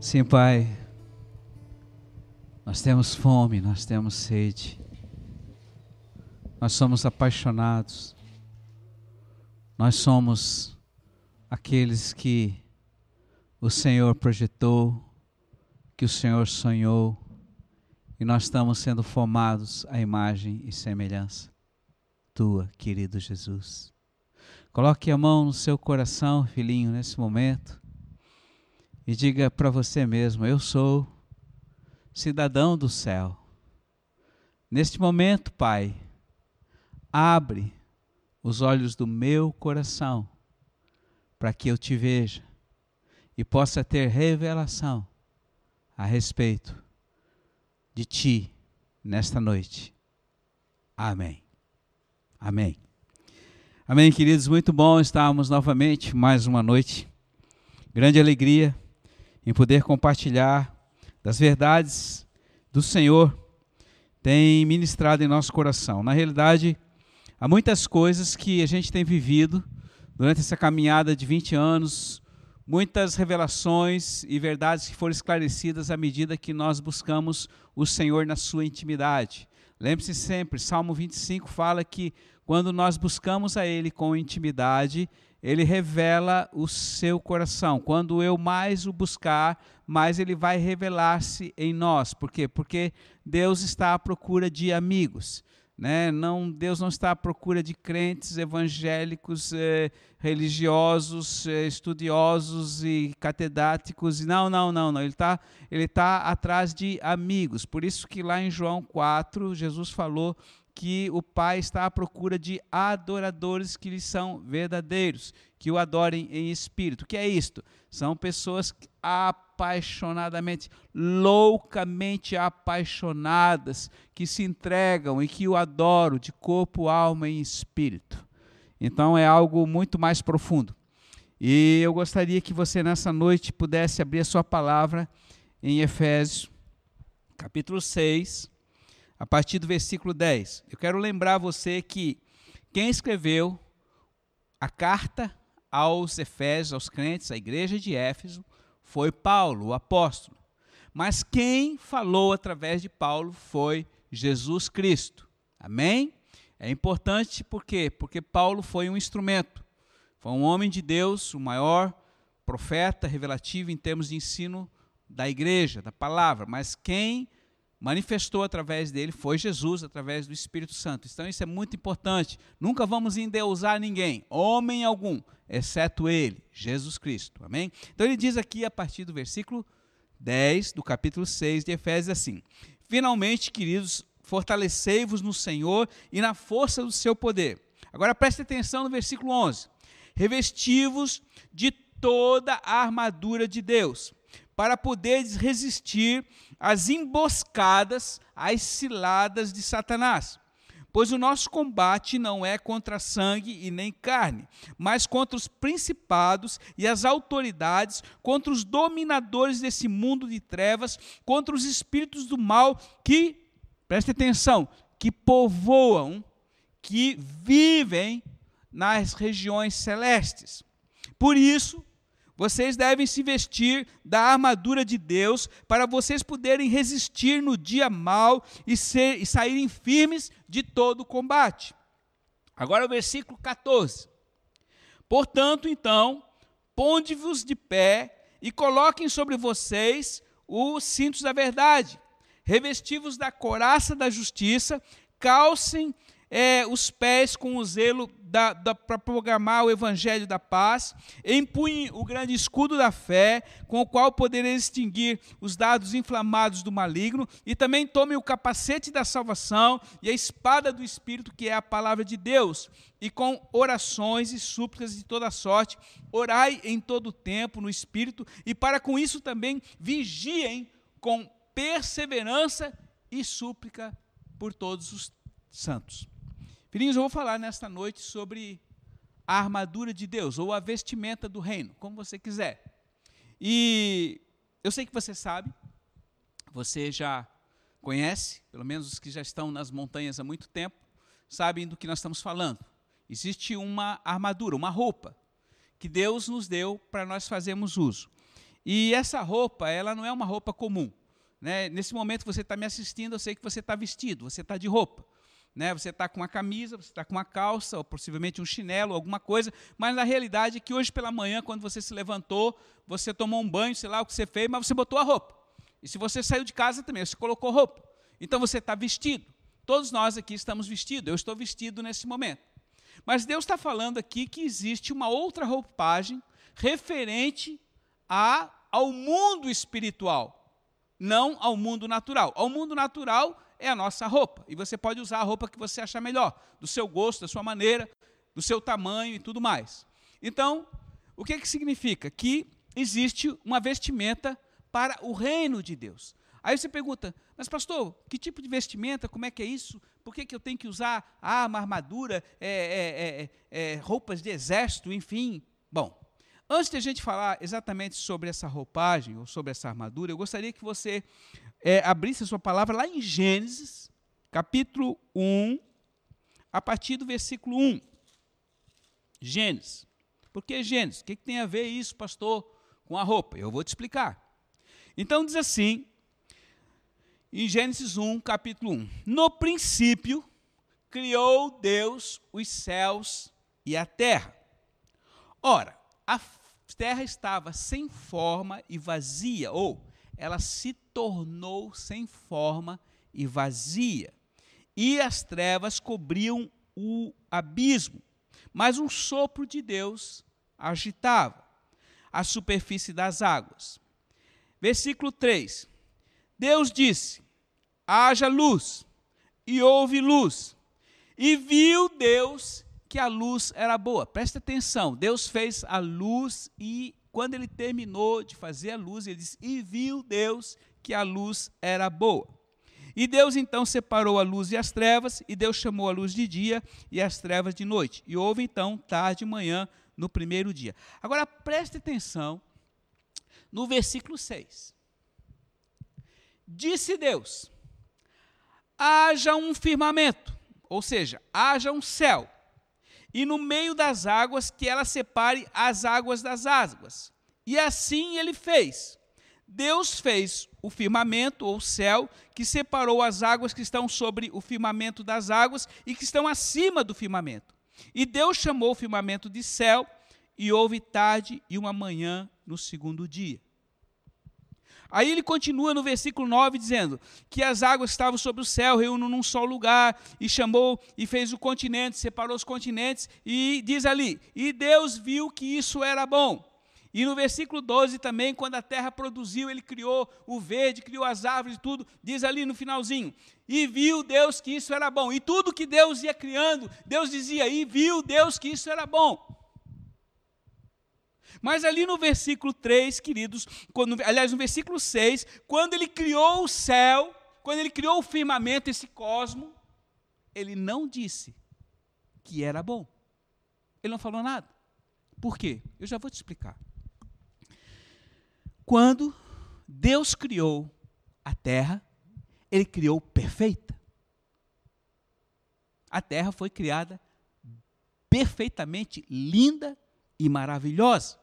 Sim, Pai. Nós temos fome, nós temos sede. Nós somos apaixonados. Nós somos aqueles que o Senhor projetou, que o Senhor sonhou, e nós estamos sendo formados à imagem e semelhança tua, querido Jesus. Coloque a mão no seu coração, filhinho, nesse momento, e diga para você mesmo: Eu sou cidadão do céu. Neste momento, Pai, abre os olhos do meu coração para que eu te veja e possa ter revelação a respeito de ti nesta noite. Amém. Amém. Amém, queridos. Muito bom estarmos novamente mais uma noite. Grande alegria em poder compartilhar das verdades do Senhor tem ministrado em nosso coração. Na realidade, há muitas coisas que a gente tem vivido durante essa caminhada de 20 anos, muitas revelações e verdades que foram esclarecidas à medida que nós buscamos o Senhor na sua intimidade. Lembre-se sempre, Salmo 25 fala que quando nós buscamos a Ele com intimidade, Ele revela o seu coração. Quando eu mais o buscar, mais Ele vai revelar-se em nós. Por quê? Porque Deus está à procura de amigos. Né? Não, Deus não está à procura de crentes evangélicos, eh, religiosos, eh, estudiosos e catedráticos. Não, não, não, não. Ele está ele tá atrás de amigos. Por isso que lá em João 4, Jesus falou que o Pai está à procura de adoradores que lhe são verdadeiros, que o adorem em espírito. O que é isto? São pessoas apaixonadamente, loucamente apaixonadas, que se entregam e que o adoram de corpo, alma e espírito. Então é algo muito mais profundo. E eu gostaria que você nessa noite pudesse abrir a sua palavra em Efésios, capítulo 6, a partir do versículo 10. Eu quero lembrar você que quem escreveu a carta aos Efésios, aos crentes, à igreja de Éfeso, foi Paulo, o apóstolo. Mas quem falou através de Paulo foi Jesus Cristo. Amém? É importante por quê? Porque Paulo foi um instrumento. Foi um homem de Deus, o maior profeta revelativo em termos de ensino da igreja, da palavra. Mas quem manifestou através dele foi Jesus, através do Espírito Santo. Então isso é muito importante. Nunca vamos endeusar ninguém, homem algum, exceto ele, Jesus Cristo. Amém? Então ele diz aqui a partir do versículo 10 do capítulo 6 de Efésios assim: Finalmente, queridos, fortalecei-vos no Senhor e na força do seu poder. Agora preste atenção no versículo 11. Revesti-vos de toda a armadura de Deus, para poderes resistir às emboscadas, às ciladas de Satanás. Pois o nosso combate não é contra sangue e nem carne, mas contra os principados e as autoridades, contra os dominadores desse mundo de trevas, contra os espíritos do mal que, preste atenção, que povoam, que vivem nas regiões celestes. Por isso, vocês devem se vestir da armadura de Deus para vocês poderem resistir no dia mal e, ser, e saírem firmes de todo o combate. Agora o versículo 14. Portanto, então, ponde-vos de pé e coloquem sobre vocês os cintos da verdade, revestivos da coraça da justiça, calcem é, os pés com o zelo para programar o evangelho da paz, empunhe o grande escudo da fé, com o qual poderei extinguir os dados inflamados do maligno, e também tome o capacete da salvação e a espada do Espírito, que é a palavra de Deus, e com orações e súplicas de toda sorte, orai em todo o tempo no Espírito, e para com isso também vigiem com perseverança e súplica por todos os santos. Filhinhos, eu vou falar nesta noite sobre a armadura de Deus, ou a vestimenta do reino, como você quiser. E eu sei que você sabe, você já conhece, pelo menos os que já estão nas montanhas há muito tempo, sabem do que nós estamos falando. Existe uma armadura, uma roupa, que Deus nos deu para nós fazermos uso. E essa roupa, ela não é uma roupa comum. Né? Nesse momento você está me assistindo, eu sei que você está vestido, você está de roupa. Né? Você está com uma camisa, você está com uma calça, ou possivelmente um chinelo, alguma coisa, mas na realidade é que hoje pela manhã, quando você se levantou, você tomou um banho, sei lá o que você fez, mas você botou a roupa. E se você saiu de casa também, você colocou roupa. Então você está vestido. Todos nós aqui estamos vestidos, eu estou vestido nesse momento. Mas Deus está falando aqui que existe uma outra roupagem referente a, ao mundo espiritual, não ao mundo natural. Ao mundo natural é a nossa roupa, e você pode usar a roupa que você achar melhor, do seu gosto, da sua maneira, do seu tamanho e tudo mais. Então, o que, que significa? Que existe uma vestimenta para o reino de Deus. Aí você pergunta, mas pastor, que tipo de vestimenta, como é que é isso? Por que, que eu tenho que usar ah, uma armadura, é, é, é, é roupas de exército, enfim? Bom, antes de a gente falar exatamente sobre essa roupagem ou sobre essa armadura, eu gostaria que você é, abrisse a sua palavra lá em Gênesis, capítulo 1, a partir do versículo 1. Gênesis. Por que Gênesis? O que, que tem a ver isso, pastor, com a roupa? Eu vou te explicar. Então diz assim, em Gênesis 1, capítulo 1: No princípio criou Deus os céus e a terra. Ora, a terra estava sem forma e vazia, ou ela se tornou sem forma e vazia, e as trevas cobriam o abismo, mas um sopro de Deus agitava a superfície das águas. Versículo 3: Deus disse: haja luz, e houve luz, e viu Deus que a luz era boa. Presta atenção, Deus fez a luz e quando ele terminou de fazer a luz, ele disse: E viu Deus que a luz era boa. E Deus então separou a luz e as trevas, e Deus chamou a luz de dia e as trevas de noite. E houve então tarde e manhã no primeiro dia. Agora preste atenção no versículo 6. Disse Deus: haja um firmamento, ou seja, haja um céu e no meio das águas que ela separe as águas das águas. E assim ele fez. Deus fez o firmamento, ou céu, que separou as águas que estão sobre o firmamento das águas e que estão acima do firmamento. E Deus chamou o firmamento de céu, e houve tarde e uma manhã no segundo dia. Aí ele continua no versículo 9 dizendo que as águas estavam sobre o céu, reúnem num só lugar, e chamou e fez o continente, separou os continentes, e diz ali: E Deus viu que isso era bom. E no versículo 12 também, quando a terra produziu, ele criou o verde, criou as árvores e tudo, diz ali no finalzinho: E viu Deus que isso era bom. E tudo que Deus ia criando, Deus dizia: E viu Deus que isso era bom. Mas ali no versículo 3, queridos, quando, aliás, no versículo 6, quando ele criou o céu, quando ele criou o firmamento, esse cosmo, ele não disse que era bom. Ele não falou nada. Por quê? Eu já vou te explicar. Quando Deus criou a terra, ele criou perfeita. A terra foi criada perfeitamente linda e maravilhosa.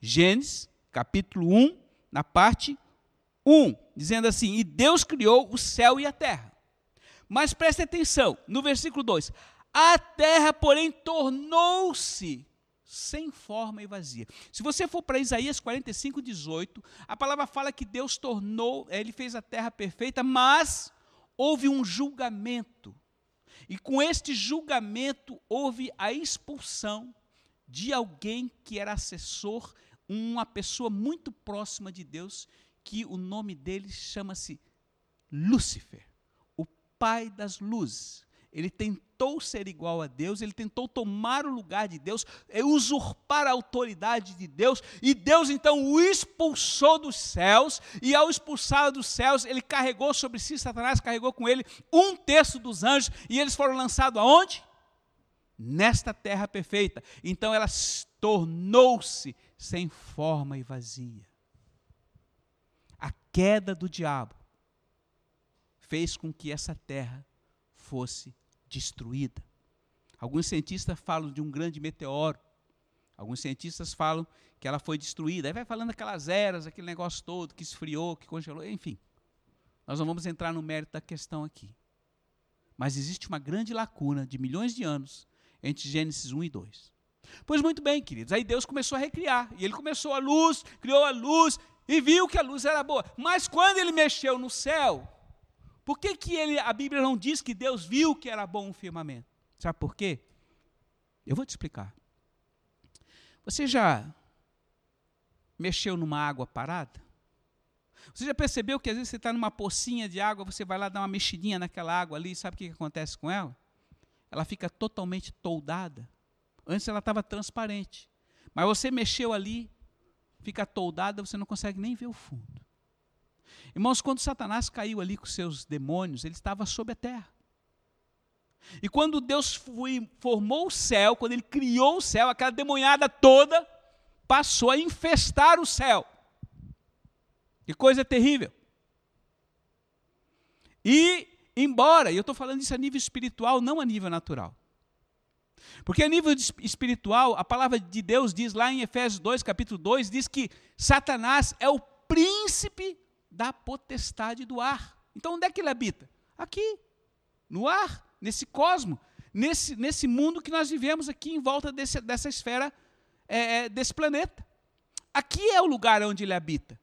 Gênesis, capítulo 1, na parte 1, dizendo assim: E Deus criou o céu e a terra. Mas preste atenção, no versículo 2: A terra, porém, tornou-se sem forma e vazia. Se você for para Isaías 45, 18, a palavra fala que Deus tornou, ele fez a terra perfeita, mas houve um julgamento. E com este julgamento houve a expulsão de alguém que era assessor uma pessoa muito próxima de Deus, que o nome dele chama-se Lúcifer, o pai das luzes. Ele tentou ser igual a Deus, ele tentou tomar o lugar de Deus, usurpar a autoridade de Deus, e Deus então o expulsou dos céus, e ao expulsar dos céus, ele carregou sobre si, Satanás carregou com ele um terço dos anjos, e eles foram lançados aonde? Nesta terra perfeita. Então ela tornou-se sem forma e vazia. A queda do diabo fez com que essa terra fosse destruída. Alguns cientistas falam de um grande meteoro. Alguns cientistas falam que ela foi destruída. Aí vai falando aquelas eras, aquele negócio todo que esfriou, que congelou, enfim. Nós não vamos entrar no mérito da questão aqui. Mas existe uma grande lacuna de milhões de anos entre Gênesis 1 e 2. Pois muito bem, queridos, aí Deus começou a recriar. E ele começou a luz, criou a luz e viu que a luz era boa. Mas quando ele mexeu no céu, por que, que ele, a Bíblia não diz que Deus viu que era bom o firmamento? Sabe por quê? Eu vou te explicar. Você já mexeu numa água parada? Você já percebeu que às vezes você está numa pocinha de água, você vai lá dar uma mexidinha naquela água ali, sabe o que, que acontece com ela? Ela fica totalmente toldada. Antes ela estava transparente. Mas você mexeu ali, fica toldada, você não consegue nem ver o fundo. Irmãos, quando Satanás caiu ali com seus demônios, ele estava sob a terra. E quando Deus foi, formou o céu, quando ele criou o céu, aquela demonhada toda passou a infestar o céu. Que coisa terrível. E, embora, e eu estou falando isso a nível espiritual, não a nível natural. Porque a nível espiritual, a palavra de Deus diz lá em Efésios 2, capítulo 2, diz que Satanás é o príncipe da potestade do ar. Então onde é que ele habita? Aqui, no ar nesse cosmo, nesse, nesse mundo que nós vivemos aqui em volta desse, dessa esfera, é, é, desse planeta. Aqui é o lugar onde ele habita.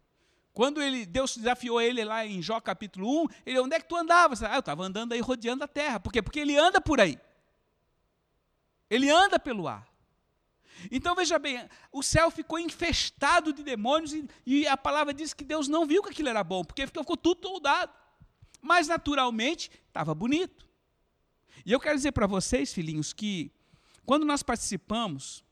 Quando ele, Deus desafiou ele lá em Jó capítulo 1, ele, onde é que tu andavas? Ah, eu estava andando aí rodeando a terra. Por quê? Porque ele anda por aí. Ele anda pelo ar. Então veja bem, o céu ficou infestado de demônios e, e, a palavra diz que Deus não viu que aquilo era bom, porque ficou tudo toldado. Mas naturalmente estava bonito. E eu quero dizer para vocês, filhinhos, que quando nós participamos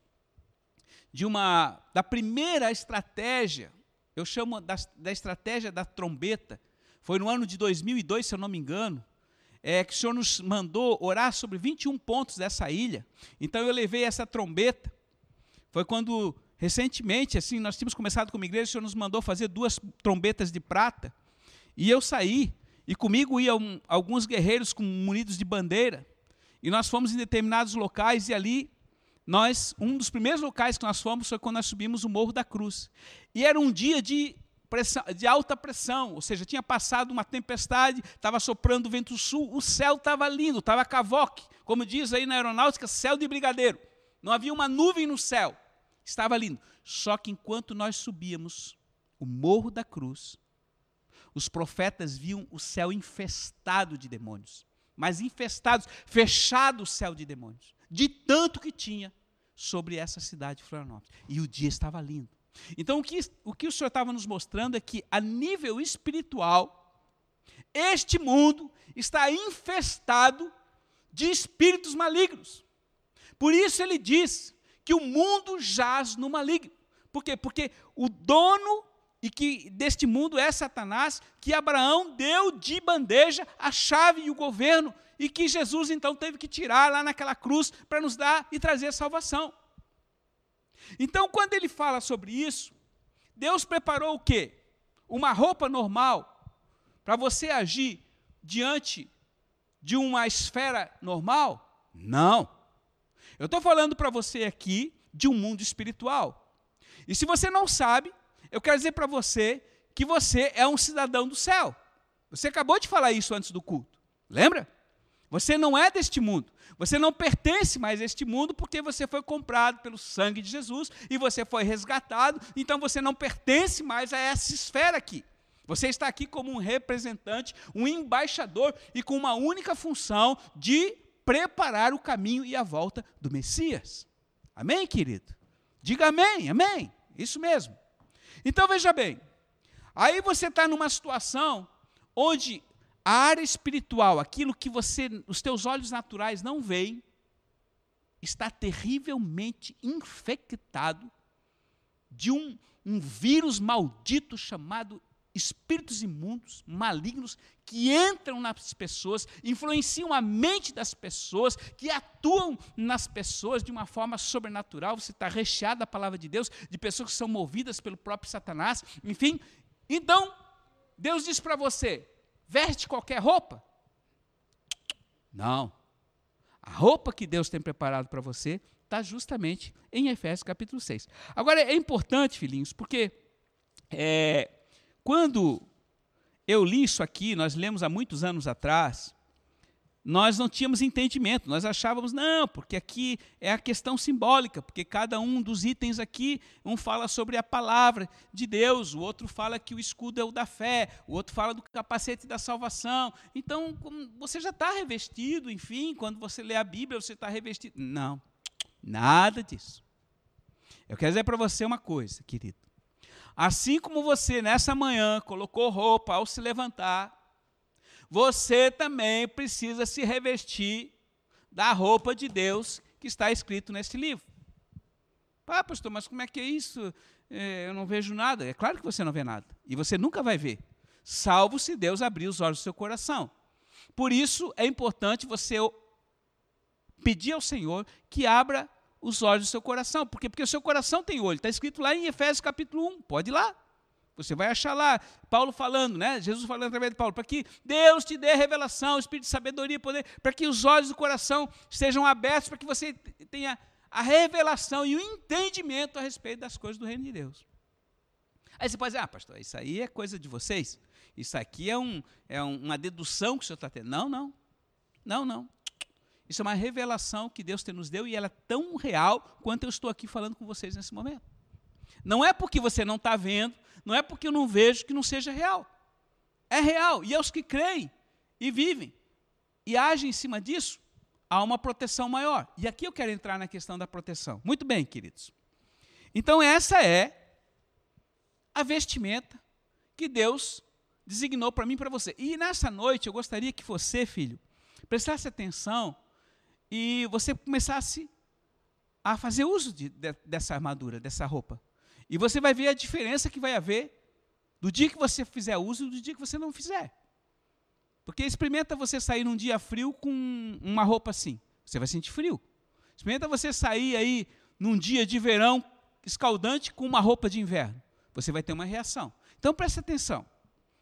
de uma da primeira estratégia, eu chamo da, da estratégia da trombeta, foi no ano de 2002, se eu não me engano, é, que o Senhor nos mandou orar sobre 21 pontos dessa ilha. Então eu levei essa trombeta. Foi quando, recentemente, assim, nós tínhamos começado como igreja, o Senhor nos mandou fazer duas trombetas de prata. E eu saí e comigo iam alguns guerreiros com munidos de bandeira. E nós fomos em determinados locais e ali nós, um dos primeiros locais que nós fomos foi quando nós subimos o Morro da Cruz. E era um dia de, de alta pressão, ou seja, tinha passado uma tempestade, estava soprando vento sul, o céu estava lindo, estava cavoque, como diz aí na aeronáutica, céu de brigadeiro. Não havia uma nuvem no céu, estava lindo. Só que enquanto nós subíamos o Morro da Cruz, os profetas viam o céu infestado de demônios, mas infestados, fechado o céu de demônios, de tanto que tinha sobre essa cidade de Florianópolis. E o dia estava lindo. Então, o que, o que o Senhor estava nos mostrando é que, a nível espiritual, este mundo está infestado de espíritos malignos. Por isso ele diz que o mundo jaz no maligno. Por quê? Porque o dono e que deste mundo é Satanás, que Abraão deu de bandeja a chave e o governo, e que Jesus então teve que tirar lá naquela cruz para nos dar e trazer salvação. Então, quando ele fala sobre isso, Deus preparou o quê? Uma roupa normal para você agir diante de uma esfera normal? Não. Eu estou falando para você aqui de um mundo espiritual. E se você não sabe, eu quero dizer para você que você é um cidadão do céu. Você acabou de falar isso antes do culto. Lembra? Você não é deste mundo. Você não pertence mais a este mundo porque você foi comprado pelo sangue de Jesus e você foi resgatado, então você não pertence mais a essa esfera aqui. Você está aqui como um representante, um embaixador e com uma única função de preparar o caminho e a volta do Messias. Amém, querido? Diga amém, amém. Isso mesmo. Então veja bem, aí você está numa situação onde a área espiritual, aquilo que você, os teus olhos naturais não veem, está terrivelmente infectado de um, um vírus maldito chamado espíritos imundos, malignos, que entram nas pessoas, influenciam a mente das pessoas, que atuam nas pessoas de uma forma sobrenatural. Você está recheado da palavra de Deus, de pessoas que são movidas pelo próprio Satanás, enfim. Então, Deus diz para você: veste qualquer roupa? Não. A roupa que Deus tem preparado para você está justamente em Efésios capítulo 6. Agora, é importante, filhinhos, porque é, quando eu li isso aqui, nós lemos há muitos anos atrás, nós não tínhamos entendimento, nós achávamos, não, porque aqui é a questão simbólica, porque cada um dos itens aqui, um fala sobre a palavra de Deus, o outro fala que o escudo é o da fé, o outro fala do capacete da salvação. Então, você já está revestido, enfim, quando você lê a Bíblia, você está revestido. Não, nada disso. Eu quero dizer para você uma coisa, querido. Assim como você nessa manhã colocou roupa ao se levantar, você também precisa se revestir da roupa de Deus que está escrito nesse livro. Ah, pastor, mas como é que é isso? É, eu não vejo nada. É claro que você não vê nada. E você nunca vai ver, salvo se Deus abrir os olhos do seu coração. Por isso é importante você pedir ao Senhor que abra os olhos do seu coração. Por quê? Porque o seu coração tem olho. Está escrito lá em Efésios capítulo 1. Pode ir lá. Você vai achar lá, Paulo falando, né? Jesus falando através de Paulo, para que Deus te dê revelação, espírito de sabedoria, poder, para que os olhos do coração estejam abertos, para que você tenha a revelação e o entendimento a respeito das coisas do reino de Deus. Aí você pode dizer, ah, pastor, isso aí é coisa de vocês. Isso aqui é, um, é uma dedução que o senhor está tendo. Não, não. Não, não. Isso é uma revelação que Deus nos deu e ela é tão real quanto eu estou aqui falando com vocês nesse momento. Não é porque você não está vendo, não é porque eu não vejo que não seja real. É real. E aos que creem e vivem e agem em cima disso, há uma proteção maior. E aqui eu quero entrar na questão da proteção. Muito bem, queridos. Então, essa é a vestimenta que Deus designou para mim e para você. E nessa noite eu gostaria que você, filho, prestasse atenção e você começasse a fazer uso de, de, dessa armadura, dessa roupa. E você vai ver a diferença que vai haver do dia que você fizer uso e do dia que você não fizer. Porque experimenta você sair num dia frio com uma roupa assim. Você vai sentir frio. Experimenta você sair aí num dia de verão escaldante com uma roupa de inverno. Você vai ter uma reação. Então preste atenção.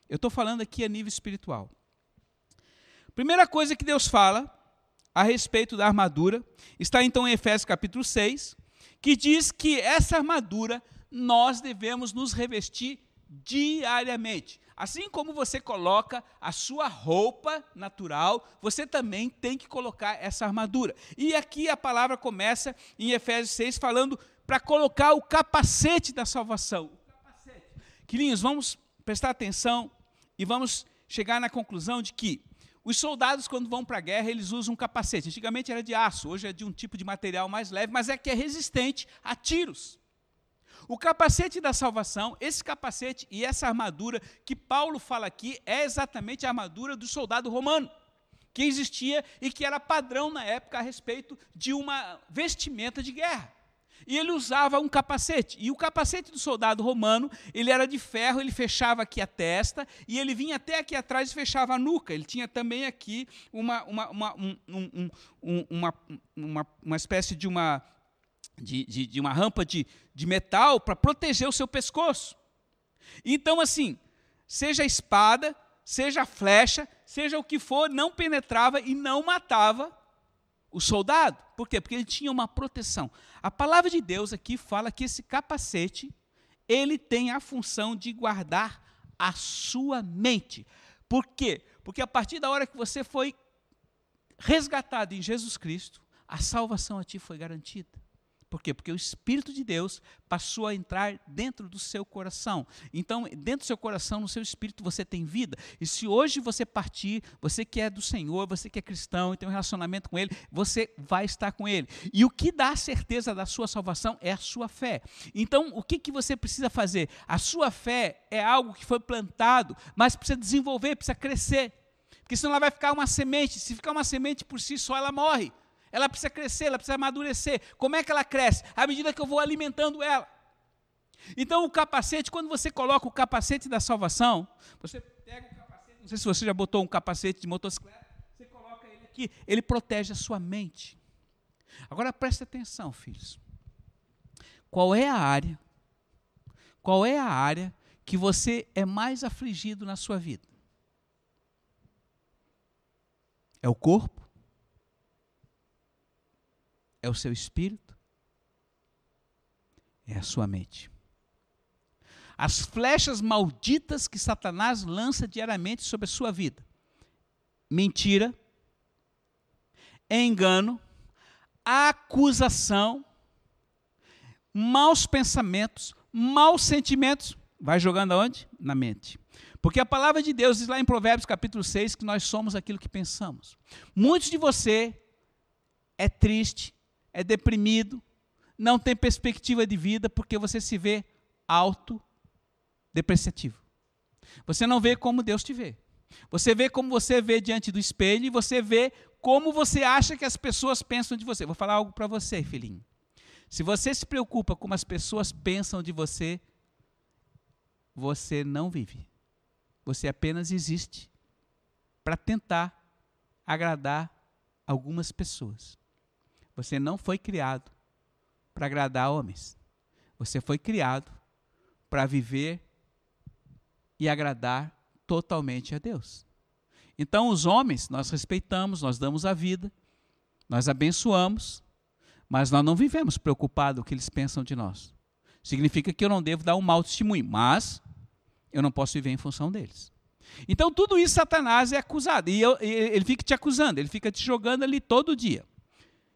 Eu estou falando aqui a nível espiritual. Primeira coisa que Deus fala a respeito da armadura está então em Efésios capítulo 6, que diz que essa armadura nós devemos nos revestir diariamente. Assim como você coloca a sua roupa natural, você também tem que colocar essa armadura. E aqui a palavra começa em Efésios 6 falando para colocar o capacete da salvação. Capacete. Quilinhos, vamos prestar atenção e vamos chegar na conclusão de que os soldados, quando vão para a guerra, eles usam um capacete. Antigamente era de aço, hoje é de um tipo de material mais leve, mas é que é resistente a tiros. O capacete da salvação, esse capacete e essa armadura que Paulo fala aqui é exatamente a armadura do soldado romano, que existia e que era padrão na época a respeito de uma vestimenta de guerra. E ele usava um capacete. E o capacete do soldado romano, ele era de ferro, ele fechava aqui a testa, e ele vinha até aqui atrás e fechava a nuca. Ele tinha também aqui uma, uma, uma, um, um, um, uma, uma, uma espécie de uma de, de, de uma rampa de, de metal para proteger o seu pescoço. Então, assim, seja a espada, seja a flecha, seja o que for, não penetrava e não matava o soldado. Por quê? Porque ele tinha uma proteção. A palavra de Deus aqui fala que esse capacete, ele tem a função de guardar a sua mente. Por quê? Porque a partir da hora que você foi resgatado em Jesus Cristo, a salvação a ti foi garantida. Por quê? Porque o Espírito de Deus passou a entrar dentro do seu coração. Então, dentro do seu coração, no seu espírito, você tem vida. E se hoje você partir, você que é do Senhor, você que é cristão e tem um relacionamento com Ele, você vai estar com Ele. E o que dá certeza da sua salvação é a sua fé. Então, o que, que você precisa fazer? A sua fé é algo que foi plantado, mas precisa desenvolver, precisa crescer. Porque senão ela vai ficar uma semente. Se ficar uma semente por si só, ela morre. Ela precisa crescer, ela precisa amadurecer. Como é que ela cresce? À medida que eu vou alimentando ela. Então, o capacete, quando você coloca o capacete da salvação, você pega o capacete, não sei se você já botou um capacete de motocicleta, você coloca ele aqui, ele protege a sua mente. Agora preste atenção, filhos. Qual é a área? Qual é a área que você é mais afligido na sua vida? É o corpo? É o seu espírito? é a sua mente. As flechas malditas que Satanás lança diariamente sobre a sua vida: mentira, engano, acusação, maus pensamentos, maus sentimentos. Vai jogando aonde? Na mente. Porque a palavra de Deus diz lá em Provérbios capítulo 6 que nós somos aquilo que pensamos. Muitos de você é triste, é deprimido, não tem perspectiva de vida porque você se vê alto depreciativo. Você não vê como Deus te vê. Você vê como você vê diante do espelho e você vê como você acha que as pessoas pensam de você. Vou falar algo para você, filhinho. Se você se preocupa como as pessoas pensam de você, você não vive. Você apenas existe para tentar agradar algumas pessoas. Você não foi criado para agradar homens. Você foi criado para viver e agradar totalmente a Deus. Então, os homens, nós respeitamos, nós damos a vida, nós abençoamos, mas nós não vivemos preocupados com o que eles pensam de nós. Significa que eu não devo dar um mau testemunho, mas eu não posso viver em função deles. Então, tudo isso Satanás é acusado. E eu, ele fica te acusando, ele fica te jogando ali todo dia.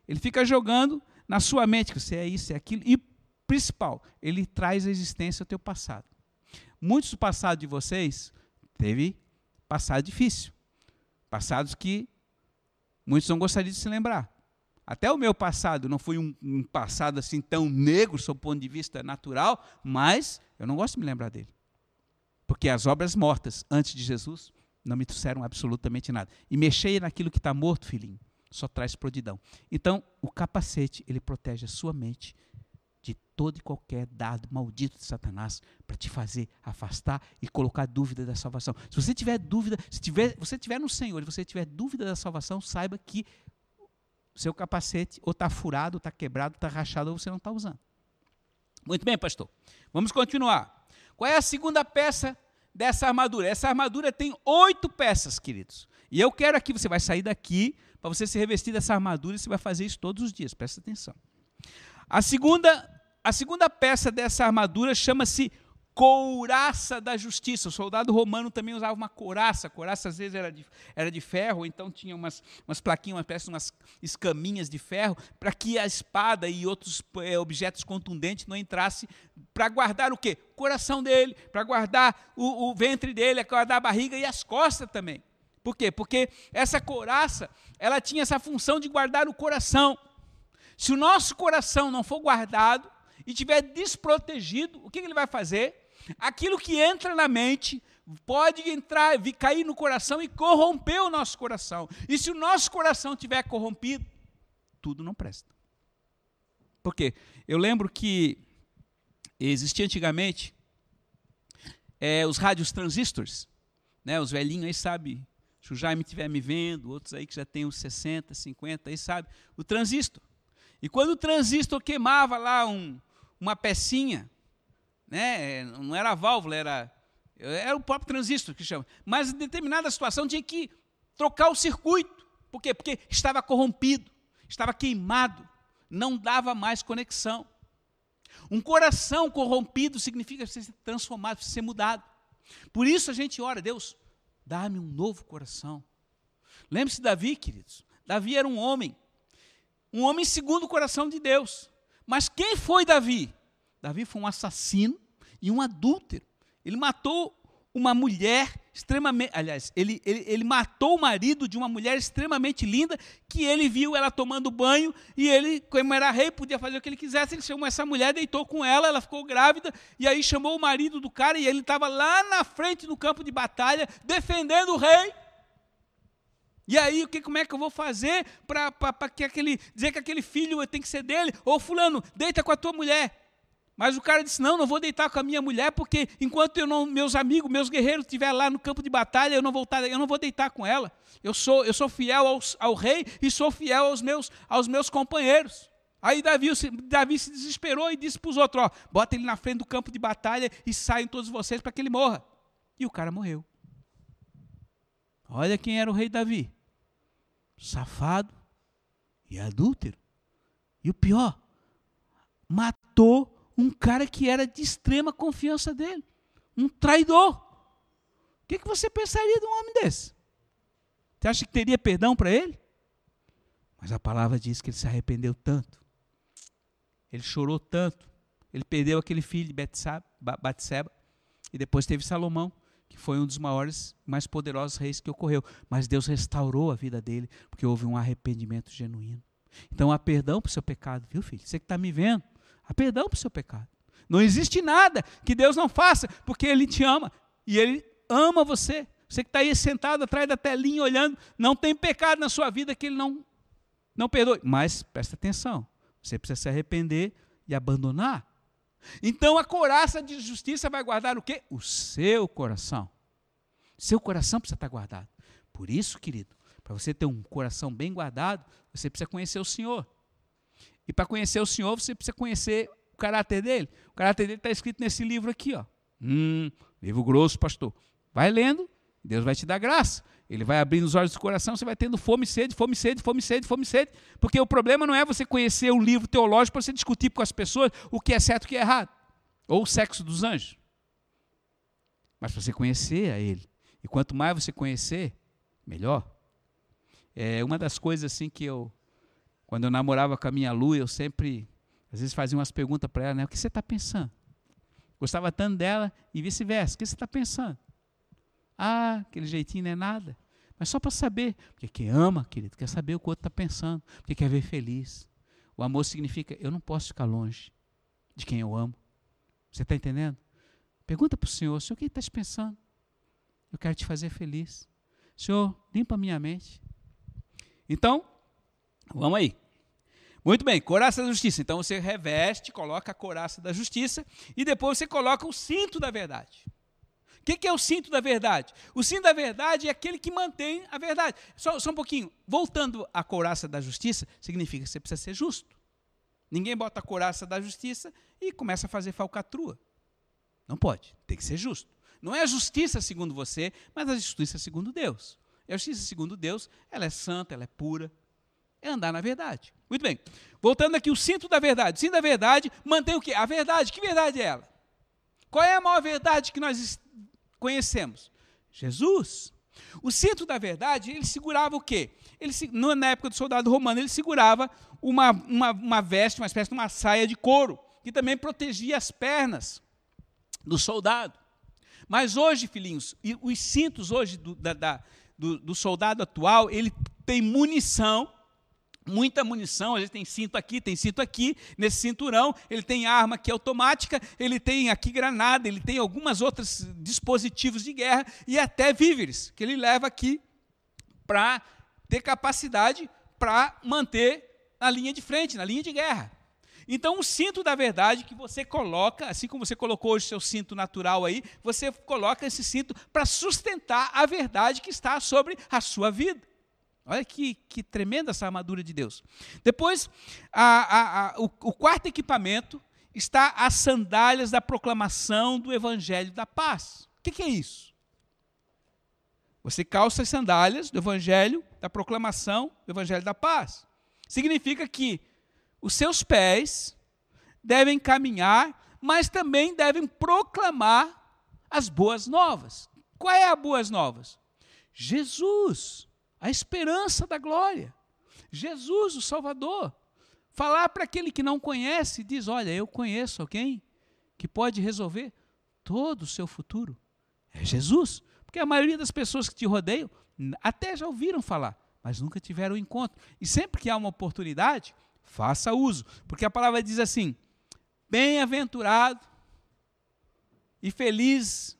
Ele fica jogando na sua mente que você é isso, é aquilo. E, principal, ele traz a existência ao teu passado. Muitos do passado de vocês teve passado difícil. Passados que muitos não gostariam de se lembrar. Até o meu passado não foi um, um passado assim tão negro, sob o ponto de vista natural, mas eu não gosto de me lembrar dele. Porque as obras mortas antes de Jesus não me trouxeram absolutamente nada. E mexer naquilo que está morto, filhinho, só traz prodidão. Então, o capacete, ele protege a sua mente de todo e qualquer dado maldito de Satanás para te fazer afastar e colocar dúvida da salvação. Se você tiver dúvida, se tiver, você tiver no Senhor e você tiver dúvida da salvação, saiba que seu capacete ou está furado, está quebrado, está rachado, ou você não está usando. Muito bem, pastor. Vamos continuar. Qual é a segunda peça dessa armadura? Essa armadura tem oito peças, queridos. E eu quero aqui, você vai sair daqui para você se revestir dessa armadura você vai fazer isso todos os dias, presta atenção. A segunda, a segunda peça dessa armadura chama-se couraça da justiça. O soldado romano também usava uma couraça. A couraça às vezes era de, era de ferro, então tinha umas, umas plaquinhas, umas, umas escaminhas de ferro, para que a espada e outros é, objetos contundentes não entrassem, para guardar o quê? O coração dele, para guardar o, o ventre dele, guardar a barriga e as costas também. Por quê? Porque essa couraça, ela tinha essa função de guardar o coração. Se o nosso coração não for guardado e estiver desprotegido, o que ele vai fazer? Aquilo que entra na mente pode entrar, cair no coração e corromper o nosso coração. E se o nosso coração estiver corrompido, tudo não presta. Por quê? Eu lembro que existia antigamente é, os rádios transistores, né, os velhinhos aí sabem, se o Jaime estiver me vendo, outros aí que já têm uns 60, 50, aí sabe, o transistor. E quando o transistor queimava lá um, uma pecinha, né? não era a válvula, era, era o próprio transistor que chama. Mas em determinada situação tinha que trocar o circuito. Por quê? Porque estava corrompido, estava queimado, não dava mais conexão. Um coração corrompido significa ser transformado, ser mudado. Por isso a gente ora, Deus, dá-me um novo coração. Lembre-se de Davi, queridos. Davi era um homem, um homem segundo o coração de Deus. Mas quem foi Davi? Davi foi um assassino e um adúltero. Ele matou uma mulher extremamente. Aliás, ele, ele, ele matou o marido de uma mulher extremamente linda, que ele viu ela tomando banho, e ele, como era rei, podia fazer o que ele quisesse. Ele chamou essa mulher, deitou com ela, ela ficou grávida, e aí chamou o marido do cara, e ele estava lá na frente no campo de batalha, defendendo o rei. E aí, o que, como é que eu vou fazer para que aquele, dizer que aquele filho tem que ser dele? Ou fulano, deita com a tua mulher. Mas o cara disse: Não, não vou deitar com a minha mulher, porque enquanto não, meus amigos, meus guerreiros estiverem lá no campo de batalha, eu não vou, eu não vou deitar com ela. Eu sou, eu sou fiel ao, ao rei e sou fiel aos meus, aos meus companheiros. Aí Davi, Davi se desesperou e disse para os outros: ó, Bota ele na frente do campo de batalha e saiam todos vocês para que ele morra. E o cara morreu. Olha quem era o rei Davi: safado e adúltero. E o pior, matou um cara que era de extrema confiança dele, um traidor. O que, que você pensaria de um homem desse? Você acha que teria perdão para ele? Mas a palavra diz que ele se arrependeu tanto, ele chorou tanto, ele perdeu aquele filho de Batseba, e depois teve Salomão, que foi um dos maiores, mais poderosos reis que ocorreu. Mas Deus restaurou a vida dele, porque houve um arrependimento genuíno. Então há perdão para o seu pecado, viu, filho? Você que está me vendo, há perdão para o seu pecado. Não existe nada que Deus não faça, porque Ele te ama. E Ele ama você. Você que está aí sentado atrás da telinha olhando, não tem pecado na sua vida que Ele não, não perdoe. Mas presta atenção, você precisa se arrepender e abandonar. Então a coraça de justiça vai guardar o quê? O seu coração. Seu coração precisa estar guardado. Por isso, querido, para você ter um coração bem guardado, você precisa conhecer o Senhor. E para conhecer o Senhor, você precisa conhecer o caráter dele. O caráter dele está escrito nesse livro aqui, ó. Hum, livro grosso, pastor. Vai lendo, Deus vai te dar graça. Ele vai abrindo os olhos do coração, você vai tendo fome sede, fome sede, fome sede, fome sede. Porque o problema não é você conhecer um livro teológico para você discutir com as pessoas o que é certo e o que é errado. Ou o sexo dos anjos. Mas para você conhecer a ele. E quanto mais você conhecer, melhor. É uma das coisas assim que eu, quando eu namorava com a minha Lu, eu sempre, às vezes fazia umas perguntas para ela, né? O que você está pensando? Gostava tanto dela e vice-versa. O que você está pensando? Ah, aquele jeitinho não é nada. Mas só para saber. Porque quem ama, querido, quer saber o que o outro está pensando. Porque quer ver feliz. O amor significa, eu não posso ficar longe de quem eu amo. Você está entendendo? Pergunta para o Senhor, Senhor, o que está te pensando? Eu quero te fazer feliz. Senhor, limpa a minha mente. Então, vamos aí. Muito bem, coraça da justiça. Então você reveste, coloca a coraça da justiça e depois você coloca o cinto da verdade que, que é o cinto da verdade? O cinto da verdade é aquele que mantém a verdade. Só, só um pouquinho. Voltando à couraça da justiça, significa que você precisa ser justo. Ninguém bota a couraça da justiça e começa a fazer falcatrua. Não pode. Tem que ser justo. Não é a justiça segundo você, mas a justiça segundo Deus. E a justiça segundo Deus, ela é santa, ela é pura. É andar na verdade. Muito bem. Voltando aqui, o cinto da verdade. O cinto da verdade mantém o quê? A verdade. Que verdade é ela? Qual é a maior verdade que nós conhecemos? Jesus. O cinto da verdade, ele segurava o quê? Ele, na época do soldado romano, ele segurava uma, uma, uma veste, uma espécie de uma saia de couro, que também protegia as pernas do soldado. Mas hoje, filhinhos, os cintos hoje do, da, da, do, do soldado atual, ele tem munição muita munição, ele tem cinto aqui, tem cinto aqui, nesse cinturão, ele tem arma é automática, ele tem aqui granada, ele tem algumas outros dispositivos de guerra e até víveres, que ele leva aqui para ter capacidade para manter na linha de frente, na linha de guerra. Então, o cinto da verdade que você coloca, assim como você colocou hoje seu cinto natural aí, você coloca esse cinto para sustentar a verdade que está sobre a sua vida. Olha que, que tremenda essa armadura de Deus. Depois, a, a, a, o, o quarto equipamento está as sandálias da proclamação do Evangelho da paz. O que, que é isso? Você calça as sandálias do Evangelho, da proclamação do Evangelho da paz. Significa que os seus pés devem caminhar, mas também devem proclamar as boas novas. Qual é as boas novas? Jesus a esperança da glória. Jesus, o Salvador. Falar para aquele que não conhece, diz: Olha, eu conheço alguém que pode resolver todo o seu futuro. É Jesus. Porque a maioria das pessoas que te rodeiam até já ouviram falar, mas nunca tiveram encontro. E sempre que há uma oportunidade, faça uso. Porque a palavra diz assim: Bem-aventurado e feliz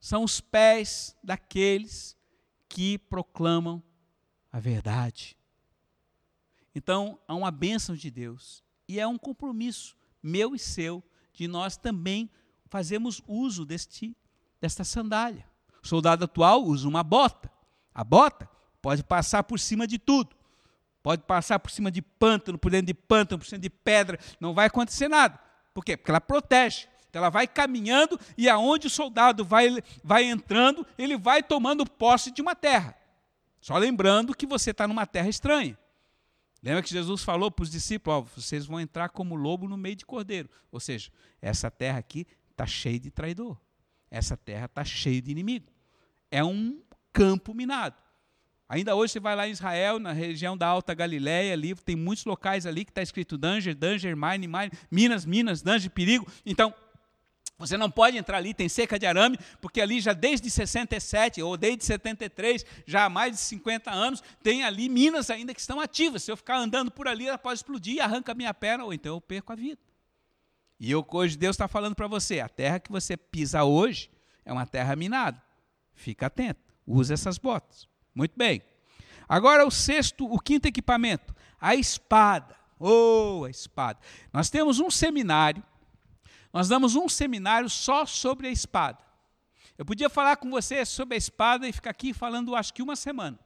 são os pés daqueles que proclamam a verdade. Então, há uma bênção de Deus e é um compromisso meu e seu de nós também fazermos uso deste, desta sandália. O soldado atual usa uma bota. A bota pode passar por cima de tudo. Pode passar por cima de pântano, por dentro de pântano, por cima de pedra, não vai acontecer nada. Por quê? Porque ela protege. Então ela vai caminhando e aonde o soldado vai, vai entrando, ele vai tomando posse de uma terra. Só lembrando que você está numa terra estranha. Lembra que Jesus falou para os discípulos: ó, vocês vão entrar como lobo no meio de cordeiro. Ou seja, essa terra aqui está cheia de traidor. Essa terra está cheia de inimigo. É um campo minado. Ainda hoje você vai lá em Israel, na região da Alta Galileia, ali tem muitos locais ali que está escrito danger, danger, mine, mine, minas, minas, danger, perigo. Então, você não pode entrar ali, tem cerca de arame, porque ali já desde 67 ou desde 73, já há mais de 50 anos, tem ali minas ainda que estão ativas. Se eu ficar andando por ali, ela pode explodir, arranca a minha perna, ou então eu perco a vida. E eu, hoje Deus está falando para você, a terra que você pisa hoje é uma terra minada. Fica atento, use essas botas. Muito bem. Agora o sexto, o quinto equipamento, a espada. Oh, a espada. Nós temos um seminário nós damos um seminário só sobre a espada. Eu podia falar com você sobre a espada e ficar aqui falando, acho que uma semana.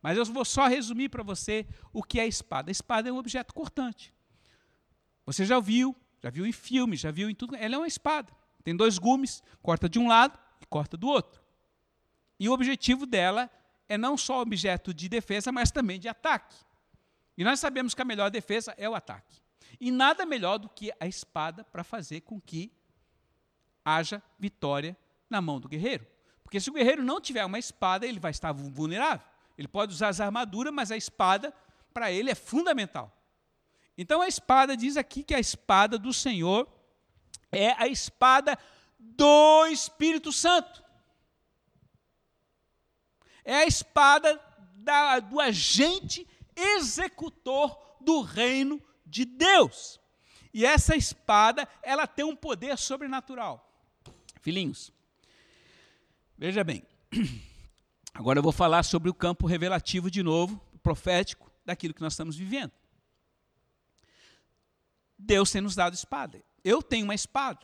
Mas eu vou só resumir para você o que é a espada. A espada é um objeto cortante. Você já viu, já viu em filmes, já viu em tudo. Ela é uma espada. Tem dois gumes, corta de um lado e corta do outro. E o objetivo dela é não só objeto de defesa, mas também de ataque. E nós sabemos que a melhor defesa é o ataque. E nada melhor do que a espada para fazer com que haja vitória na mão do guerreiro. Porque se o guerreiro não tiver uma espada, ele vai estar vulnerável. Ele pode usar as armaduras, mas a espada, para ele, é fundamental. Então a espada diz aqui que a espada do Senhor é a espada do Espírito Santo. É a espada da, do agente executor do reino de Deus. E essa espada, ela tem um poder sobrenatural. Filhinhos, veja bem. Agora eu vou falar sobre o campo revelativo de novo, profético, daquilo que nós estamos vivendo. Deus tem nos dado espada. Eu tenho uma espada.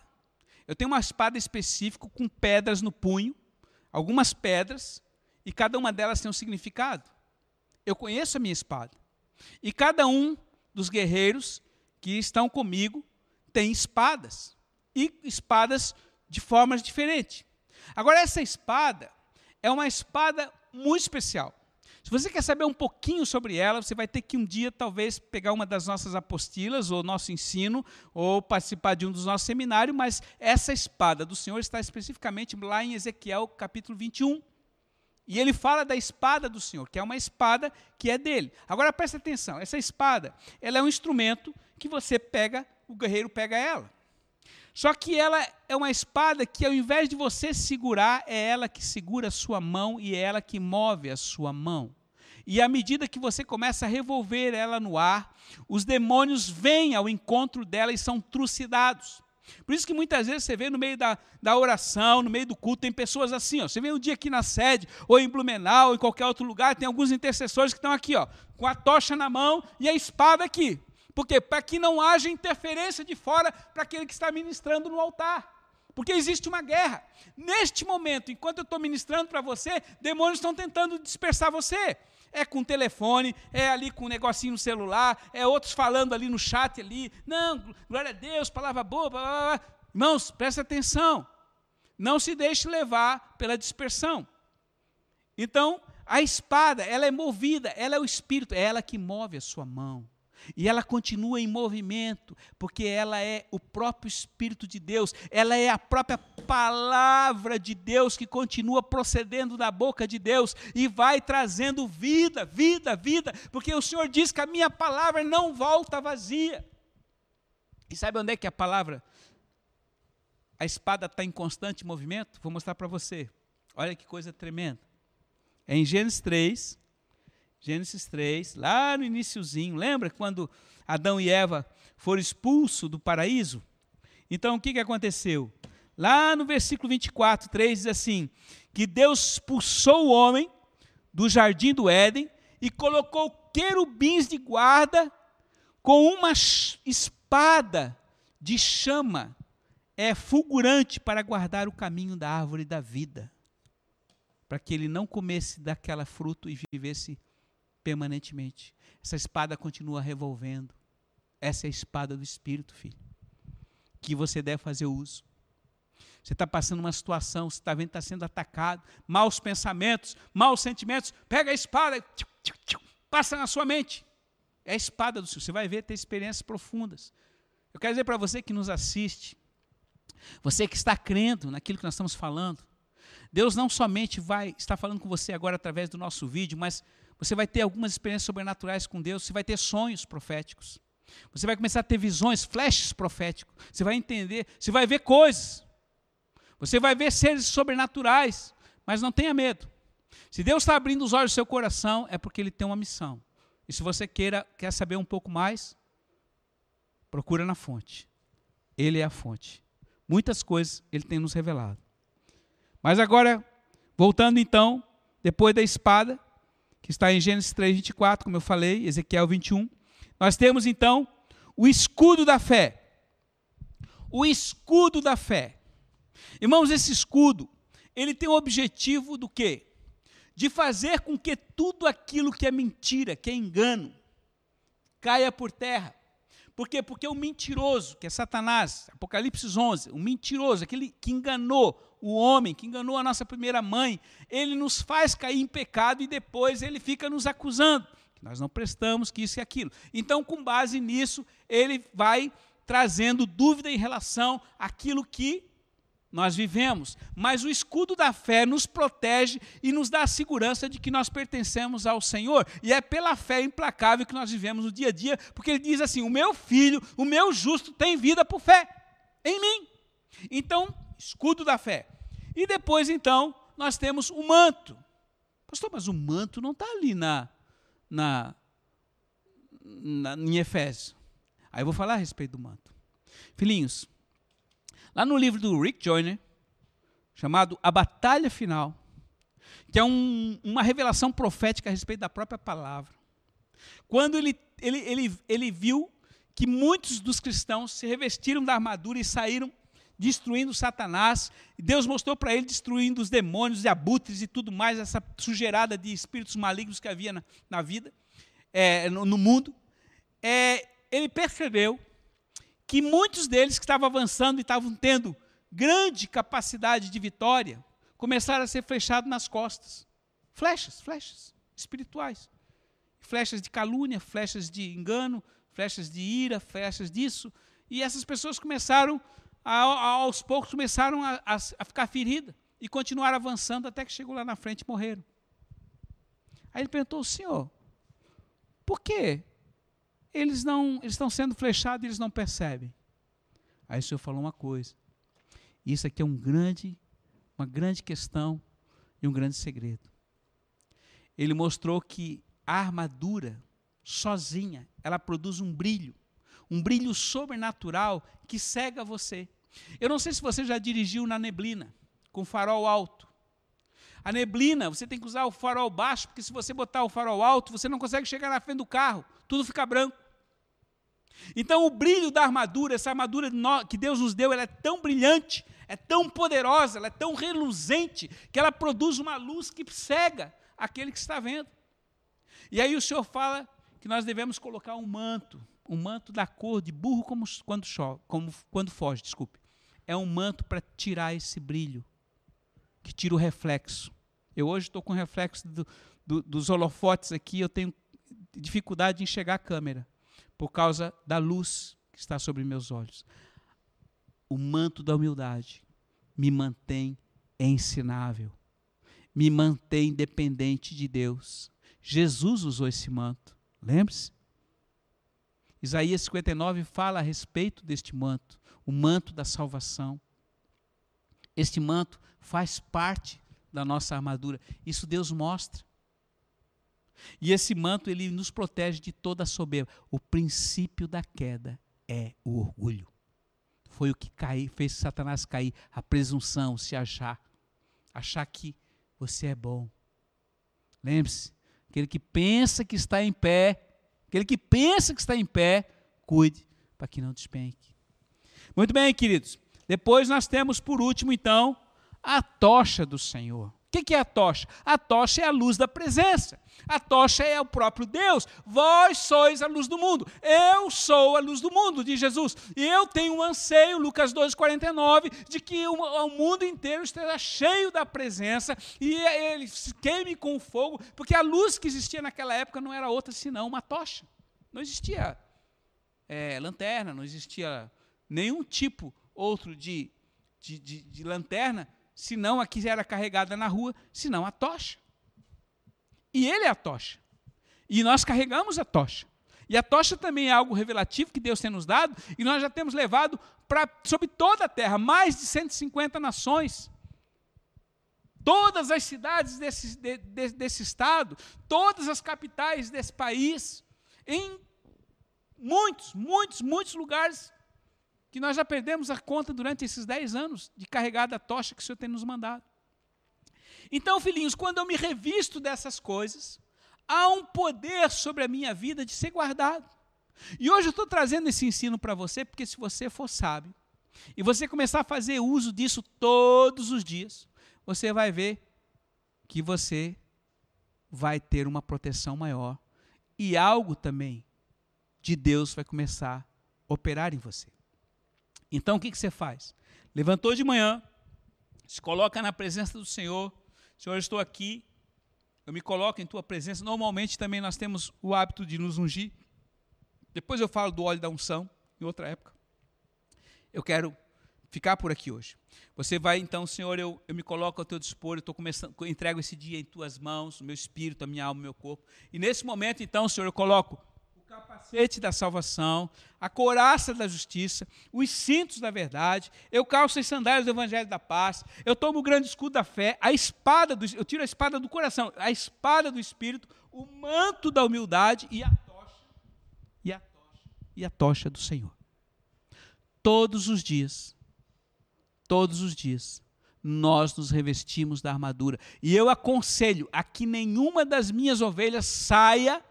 Eu tenho uma espada específica com pedras no punho, algumas pedras, e cada uma delas tem um significado. Eu conheço a minha espada. E cada um dos guerreiros que estão comigo têm espadas. E espadas de formas diferentes. Agora, essa espada é uma espada muito especial. Se você quer saber um pouquinho sobre ela, você vai ter que um dia talvez pegar uma das nossas apostilas, ou nosso ensino, ou participar de um dos nossos seminários, mas essa espada do Senhor está especificamente lá em Ezequiel capítulo 21. E ele fala da espada do Senhor, que é uma espada que é dele. Agora presta atenção, essa espada, ela é um instrumento que você pega, o guerreiro pega ela. Só que ela é uma espada que ao invés de você segurar, é ela que segura a sua mão e é ela que move a sua mão. E à medida que você começa a revolver ela no ar, os demônios vêm ao encontro dela e são trucidados. Por isso que muitas vezes você vê no meio da, da oração, no meio do culto, tem pessoas assim, ó. Você vê um dia aqui na sede, ou em Blumenau, ou em qualquer outro lugar, tem alguns intercessores que estão aqui, ó, com a tocha na mão e a espada aqui. Por quê? Para que não haja interferência de fora para aquele que está ministrando no altar. Porque existe uma guerra. Neste momento, enquanto eu estou ministrando para você, demônios estão tentando dispersar você. É com telefone, é ali com um negocinho no celular, é outros falando ali no chat ali. Não, glória a Deus, palavra boa. Blá, blá, blá. Irmãos, presta atenção. Não se deixe levar pela dispersão. Então, a espada, ela é movida, ela é o espírito, é ela que move a sua mão. E ela continua em movimento, porque ela é o próprio Espírito de Deus, ela é a própria palavra de Deus que continua procedendo da boca de Deus e vai trazendo vida, vida, vida, porque o Senhor diz que a minha palavra não volta vazia. E sabe onde é que a palavra, a espada está em constante movimento? Vou mostrar para você. Olha que coisa tremenda. É em Gênesis 3, Gênesis 3, lá no iníciozinho, lembra quando Adão e Eva foram expulsos do paraíso? Então o que, que aconteceu? Lá no versículo 24, 3 diz assim: que Deus expulsou o homem do jardim do Éden e colocou querubins de guarda com uma espada de chama é fulgurante para guardar o caminho da árvore da vida, para que ele não comesse daquela fruto e vivesse permanentemente. Essa espada continua revolvendo. Essa é a espada do Espírito, filho, que você deve fazer uso. Você está passando uma situação, você está vendo está sendo atacado, maus pensamentos, maus sentimentos, pega a espada, passa na sua mente. É a espada do Senhor. Você vai ver ter experiências profundas. Eu quero dizer para você que nos assiste, você que está crendo naquilo que nós estamos falando, Deus não somente vai estar falando com você agora através do nosso vídeo, mas você vai ter algumas experiências sobrenaturais com Deus, você vai ter sonhos proféticos. Você vai começar a ter visões, flashes proféticos. Você vai entender, você vai ver coisas. Você vai ver seres sobrenaturais, mas não tenha medo. Se Deus está abrindo os olhos do seu coração, é porque Ele tem uma missão. E se você queira, quer saber um pouco mais, procura na fonte. Ele é a fonte. Muitas coisas Ele tem nos revelado. Mas agora, voltando então, depois da espada, que está em Gênesis 3, 24, como eu falei, Ezequiel 21, nós temos então o escudo da fé. O escudo da fé. Irmãos, esse escudo, ele tem o objetivo do quê? De fazer com que tudo aquilo que é mentira, que é engano, caia por terra. Por quê? Porque o mentiroso, que é Satanás, Apocalipse 11, o mentiroso, aquele que enganou o homem, que enganou a nossa primeira mãe, ele nos faz cair em pecado e depois ele fica nos acusando, que nós não prestamos, que isso e aquilo. Então, com base nisso, ele vai trazendo dúvida em relação àquilo que nós vivemos, mas o escudo da fé nos protege e nos dá a segurança de que nós pertencemos ao Senhor, e é pela fé implacável que nós vivemos no dia a dia, porque ele diz assim: O meu filho, o meu justo, tem vida por fé em mim. Então, escudo da fé. E depois, então, nós temos o manto. Pastor, mas o manto não está ali na, na, na, em Efésio. Aí eu vou falar a respeito do manto. Filhinhos, Lá no livro do Rick Joyner, chamado A Batalha Final, que é um, uma revelação profética a respeito da própria palavra. Quando ele, ele, ele, ele viu que muitos dos cristãos se revestiram da armadura e saíram destruindo Satanás, Deus mostrou para ele destruindo os demônios e abutres e tudo mais, essa sujeirada de espíritos malignos que havia na, na vida, é, no, no, mundo. É, ele percebeu que muitos deles que estavam avançando e estavam tendo grande capacidade de vitória, começaram a ser flechados nas costas. Flechas, flechas espirituais. Flechas de calúnia, flechas de engano, flechas de ira, flechas disso. E essas pessoas começaram, aos poucos, começaram a, a, ficar feridas e continuaram avançando até que chegou lá na frente e morreram. Aí ele perguntou, senhor, por que eles não eles estão sendo flechados e eles não percebem. Aí o Senhor falou uma coisa. Isso aqui é um grande, uma grande questão e um grande segredo. Ele mostrou que a armadura sozinha, ela produz um brilho, um brilho sobrenatural que cega você. Eu não sei se você já dirigiu na neblina, com farol alto. A neblina, você tem que usar o farol baixo, porque se você botar o farol alto, você não consegue chegar na frente do carro, tudo fica branco. Então, o brilho da armadura, essa armadura que Deus nos deu, ela é tão brilhante, é tão poderosa, ela é tão reluzente, que ela produz uma luz que cega aquele que está vendo. E aí o Senhor fala que nós devemos colocar um manto, um manto da cor de burro como, quando, chove, como, quando foge, desculpe. É um manto para tirar esse brilho, que tira o reflexo. Eu hoje estou com o reflexo do, do, dos holofotes aqui, eu tenho dificuldade de enxergar a câmera por causa da luz que está sobre meus olhos. O manto da humildade me mantém ensinável, me mantém dependente de Deus. Jesus usou esse manto, lembre-se. Isaías 59 fala a respeito deste manto, o manto da salvação. Este manto faz parte da nossa armadura. Isso Deus mostra. E esse manto ele nos protege de toda a soberba. O princípio da queda é o orgulho. Foi o que cai, fez Satanás cair, a presunção, se achar, achar que você é bom. Lembre-se, aquele que pensa que está em pé, aquele que pensa que está em pé, cuide para que não despenque. Muito bem, queridos. Depois nós temos por último então a tocha do Senhor. O que é a tocha? A tocha é a luz da presença. A tocha é o próprio Deus. Vós sois a luz do mundo. Eu sou a luz do mundo, diz Jesus. E eu tenho um anseio, Lucas 2,49, de que o, mundo inteiro esteja cheio da presença e ele se queime com fogo, porque a luz que existia naquela época não era outra senão uma tocha. Não existia é, lanterna, não existia nenhum tipo outro de, de, de, de lanterna, senão a que era carregada na rua, senão a tocha. E ele é a tocha. E nós carregamos a tocha. E a tocha também é algo revelativo que Deus tem nos dado, e nós já temos levado para sobre toda a terra, mais de 150 nações. Todas as cidades desse, de, de, desse estado, todas as capitais desse país, em muitos, muitos, muitos lugares que nós já perdemos a conta durante esses 10 anos de carregar da tocha que o Senhor tem nos mandado. Então, filhinhos, quando eu me revisto dessas coisas, há um poder sobre a minha vida de ser guardado. E hoje eu estou trazendo esse ensino para você, porque se você for sábio, e você começar a fazer uso disso todos os dias, você vai ver que você vai ter uma proteção maior e algo também de Deus vai começar a operar em você. Então o que, que você faz? Levantou de manhã, se coloca na presença do Senhor, Senhor, eu estou aqui, eu me coloco em tua presença. Normalmente também nós temos o hábito de nos ungir. Depois eu falo do óleo da unção, em outra época. Eu quero ficar por aqui hoje. Você vai então, Senhor, eu, eu me coloco ao teu dispor, eu estou começando, eu entrego esse dia em tuas mãos, o meu espírito, a minha alma, o meu corpo. E nesse momento, então, Senhor, eu coloco capacete da salvação, a couraça da justiça, os cintos da verdade, eu calço as sandálias do evangelho da paz, eu tomo o grande escudo da fé, a espada do, eu tiro a espada do coração, a espada do espírito, o manto da humildade e a tocha, e a tocha, e a tocha do Senhor. Todos os dias, todos os dias, nós nos revestimos da armadura. E eu aconselho a que nenhuma das minhas ovelhas saia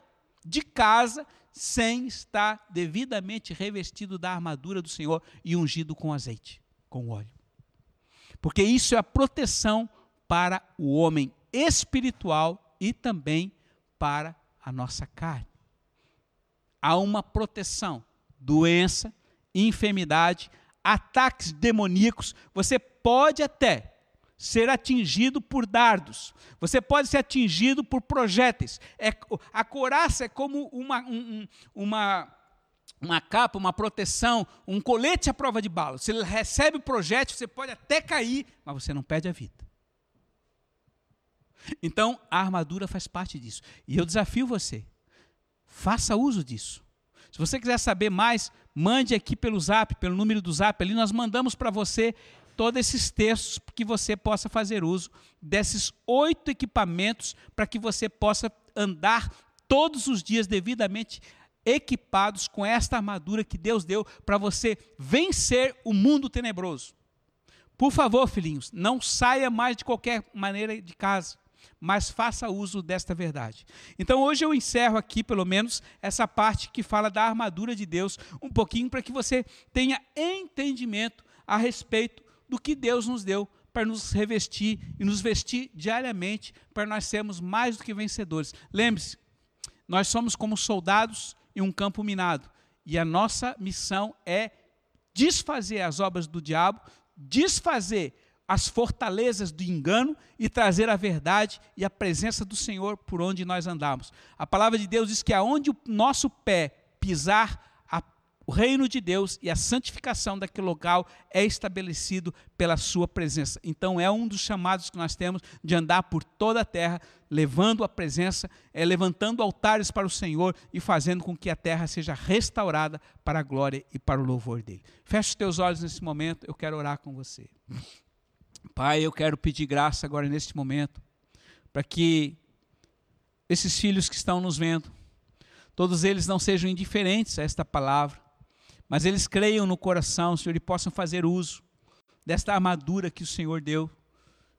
de casa sem estar devidamente revestido da armadura do Senhor e ungido com azeite, com óleo. Porque isso é a proteção para o homem espiritual e também para a nossa carne. Há uma proteção, doença, enfermidade, ataques demoníacos. Você pode até ser atingido por dardos, você pode ser atingido por projéteis. É, a coraça é como uma, um, uma, uma capa, uma proteção, um colete à prova de bala. Ele recebe projétil, você pode até cair, mas você não perde a vida. Então, a armadura faz parte disso. E eu desafio você, faça uso disso. Se você quiser saber mais, mande aqui pelo zap, pelo número do zap ali, nós mandamos para você todos esses textos que você possa fazer uso desses oito equipamentos para que você possa andar todos os dias devidamente equipados com esta armadura que Deus deu para você vencer o mundo tenebroso. Por favor, filhinhos, não saia mais de qualquer maneira de casa, mas faça uso desta verdade. Então hoje eu encerro aqui, pelo menos, essa parte que fala da armadura de Deus, um pouquinho para que você tenha entendimento a respeito do que Deus nos deu para nos revestir e nos vestir diariamente para nós sermos mais do que vencedores. Lembre-se, nós somos como soldados em um campo minado e a nossa missão é desfazer as obras do diabo, desfazer as fortalezas do engano e trazer a verdade e a presença do Senhor por onde nós andamos. A palavra de Deus diz que aonde o nosso pé pisar, o reino de Deus e a santificação daquele local é estabelecido pela sua presença. Então é um dos chamados que nós temos de andar por toda a terra, levando a presença, é, levantando altares para o Senhor e fazendo com que a terra seja restaurada para a glória e para o louvor dele. Feche os teus olhos nesse momento, eu quero orar com você. Pai, eu quero pedir graça agora neste momento, para que esses filhos que estão nos vendo, todos eles não sejam indiferentes a esta palavra, mas eles creiam no coração, Senhor, e possam fazer uso desta armadura que o Senhor deu.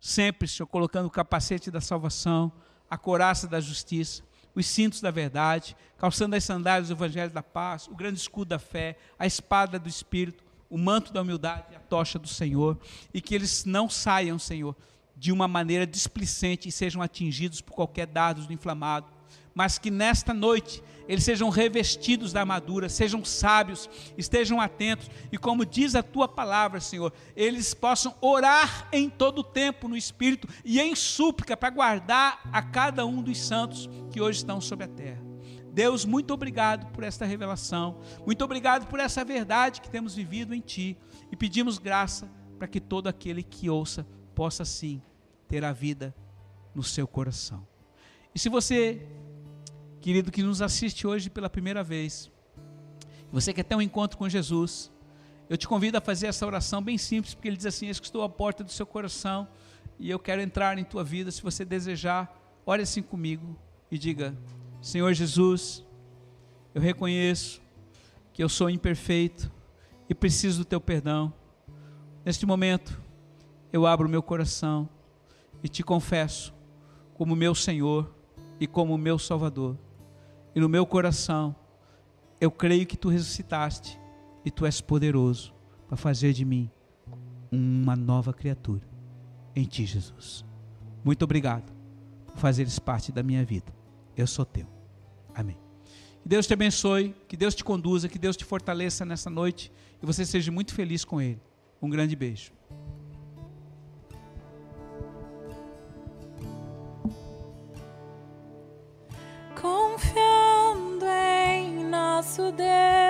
Sempre, Senhor, colocando o capacete da salvação, a coraça da justiça, os cintos da verdade, calçando as sandálias do evangelho da paz, o grande escudo da fé, a espada do Espírito, o manto da humildade a tocha do Senhor, e que eles não saiam, Senhor, de uma maneira displicente e sejam atingidos por qualquer dardo inflamado, mas que nesta noite eles sejam revestidos da armadura, sejam sábios, estejam atentos e, como diz a tua palavra, Senhor, eles possam orar em todo o tempo no Espírito e em súplica para guardar a cada um dos santos que hoje estão sobre a terra. Deus, muito obrigado por esta revelação. Muito obrigado por essa verdade que temos vivido em Ti. E pedimos graça para que todo aquele que ouça possa sim ter a vida no seu coração. E se você, querido que nos assiste hoje pela primeira vez, você quer ter um encontro com Jesus, eu te convido a fazer essa oração bem simples, porque ele diz assim: estou à porta do seu coração e eu quero entrar em tua vida. Se você desejar, ore assim comigo e diga: Senhor Jesus, eu reconheço que eu sou imperfeito e preciso do teu perdão. Neste momento, eu abro meu coração e te confesso como meu Senhor e como meu Salvador. E no meu coração, eu creio que tu ressuscitaste e tu és poderoso para fazer de mim uma nova criatura em ti, Jesus. Muito obrigado por fazeres parte da minha vida. Eu sou teu. Amém. Que Deus te abençoe, que Deus te conduza, que Deus te fortaleça nessa noite e você seja muito feliz com Ele. Um grande beijo. Nosso Deus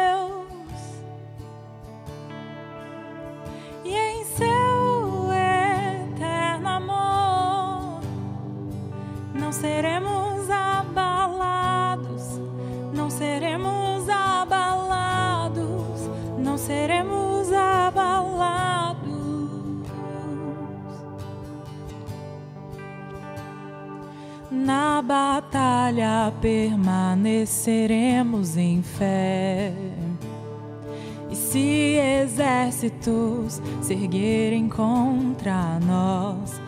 batalha permaneceremos em fé. E se exércitos se erguerem contra nós,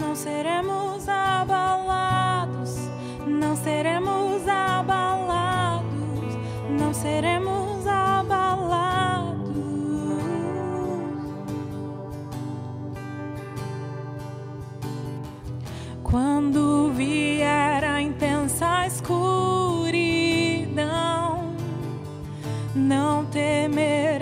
não seremos abalados, não seremos abalados, não seremos abalados. Quando a intensa escuridão, não temerá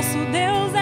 Nosso Deus é